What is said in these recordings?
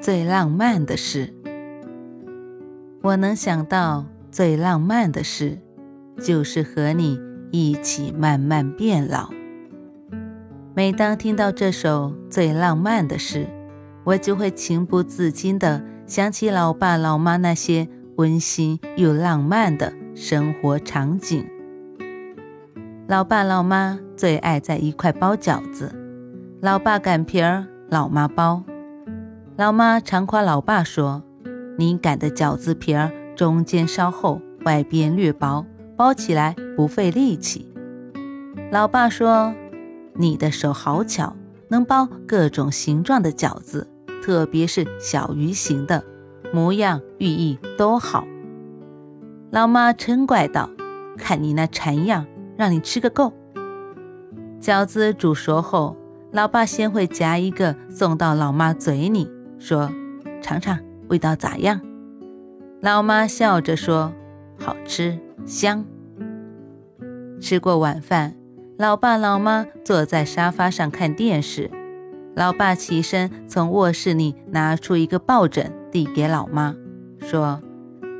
最浪漫的事，我能想到最浪漫的事，就是和你一起慢慢变老。每当听到这首最浪漫的事，我就会情不自禁地想起老爸老妈那些温馨又浪漫的生活场景。老爸老妈最爱在一块包饺子，老爸擀皮儿，老妈包。老妈常夸老爸说：“你擀的饺子皮儿中间稍厚，外边略薄，包起来不费力气。”老爸说：“你的手好巧，能包各种形状的饺子，特别是小鱼形的，模样寓意都好。”老妈嗔怪道：“看你那馋样，让你吃个够。”饺子煮熟后，老爸先会夹一个送到老妈嘴里。说：“尝尝味道咋样？”老妈笑着说：“好吃香。”吃过晚饭，老爸老妈坐在沙发上看电视。老爸起身从卧室里拿出一个抱枕，递给老妈，说：“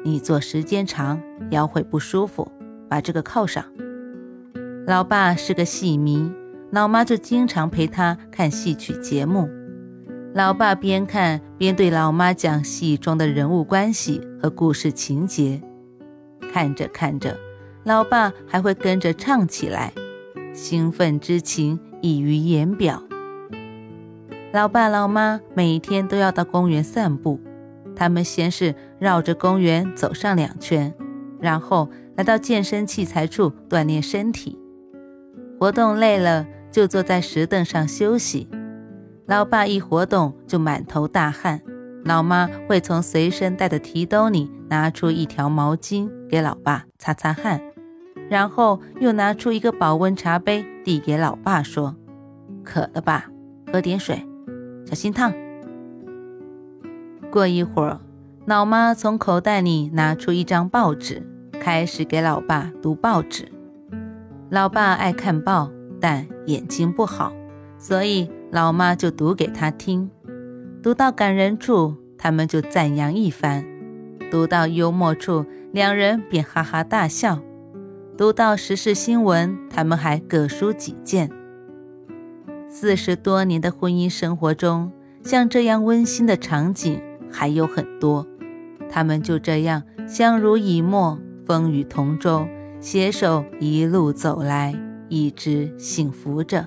你坐时间长，腰会不舒服，把这个靠上。”老爸是个戏迷，老妈就经常陪他看戏曲节目。老爸边看边对老妈讲戏中的人物关系和故事情节，看着看着，老爸还会跟着唱起来，兴奋之情溢于言表。老爸老妈每天都要到公园散步，他们先是绕着公园走上两圈，然后来到健身器材处锻炼身体，活动累了就坐在石凳上休息。老爸一活动就满头大汗，老妈会从随身带的提兜里拿出一条毛巾给老爸擦擦汗，然后又拿出一个保温茶杯递给老爸说：“渴了吧，喝点水，小心烫。”过一会儿，老妈从口袋里拿出一张报纸，开始给老爸读报纸。老爸爱看报，但眼睛不好，所以。老妈就读给他听，读到感人处，他们就赞扬一番；读到幽默处，两人便哈哈大笑；读到时事新闻，他们还各抒己见。四十多年的婚姻生活中，像这样温馨的场景还有很多。他们就这样相濡以沫，风雨同舟，携手一路走来，一直幸福着。